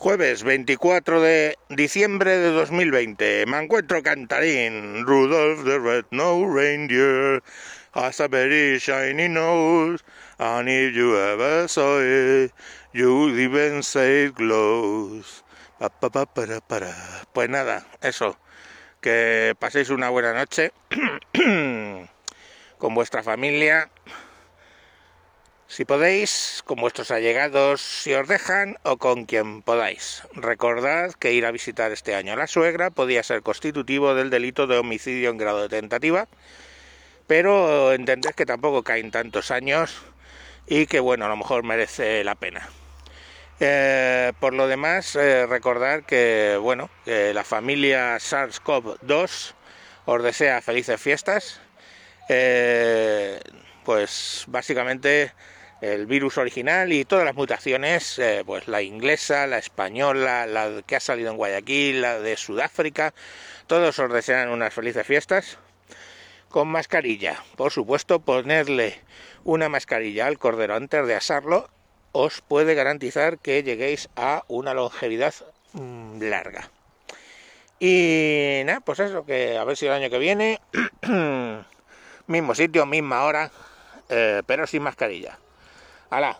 Jueves 24 de diciembre de 2020. Me encuentro cantarín. Rudolph the Red-Nosed Reindeer has a very shiny nose. And if you ever saw it, you'd even say it glows. Pa, pa, pa, para, para. Pues nada, eso. Que paséis una buena noche con vuestra familia si podéis, con vuestros allegados si os dejan o con quien podáis. Recordad que ir a visitar este año a la suegra podía ser constitutivo del delito de homicidio en grado de tentativa, pero entended que tampoco caen tantos años y que bueno, a lo mejor merece la pena. Eh, por lo demás, eh, recordad que bueno, que la familia SARS-CoV-2 os desea felices fiestas. Eh, pues básicamente el virus original y todas las mutaciones, eh, pues la inglesa, la española, la que ha salido en Guayaquil, la de Sudáfrica, todos os desean unas felices fiestas con mascarilla. Por supuesto, ponerle una mascarilla al cordero antes de asarlo os puede garantizar que lleguéis a una longevidad mm, larga. Y nada, pues eso, que a ver si el año que viene, mismo sitio, misma hora, eh, pero sin mascarilla. ¡Hala!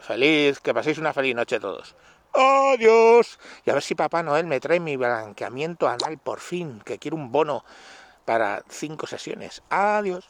Feliz, que paséis una feliz noche todos. ¡Adiós! Y a ver si Papá Noel me trae mi blanqueamiento anal por fin, que quiero un bono para cinco sesiones. ¡Adiós!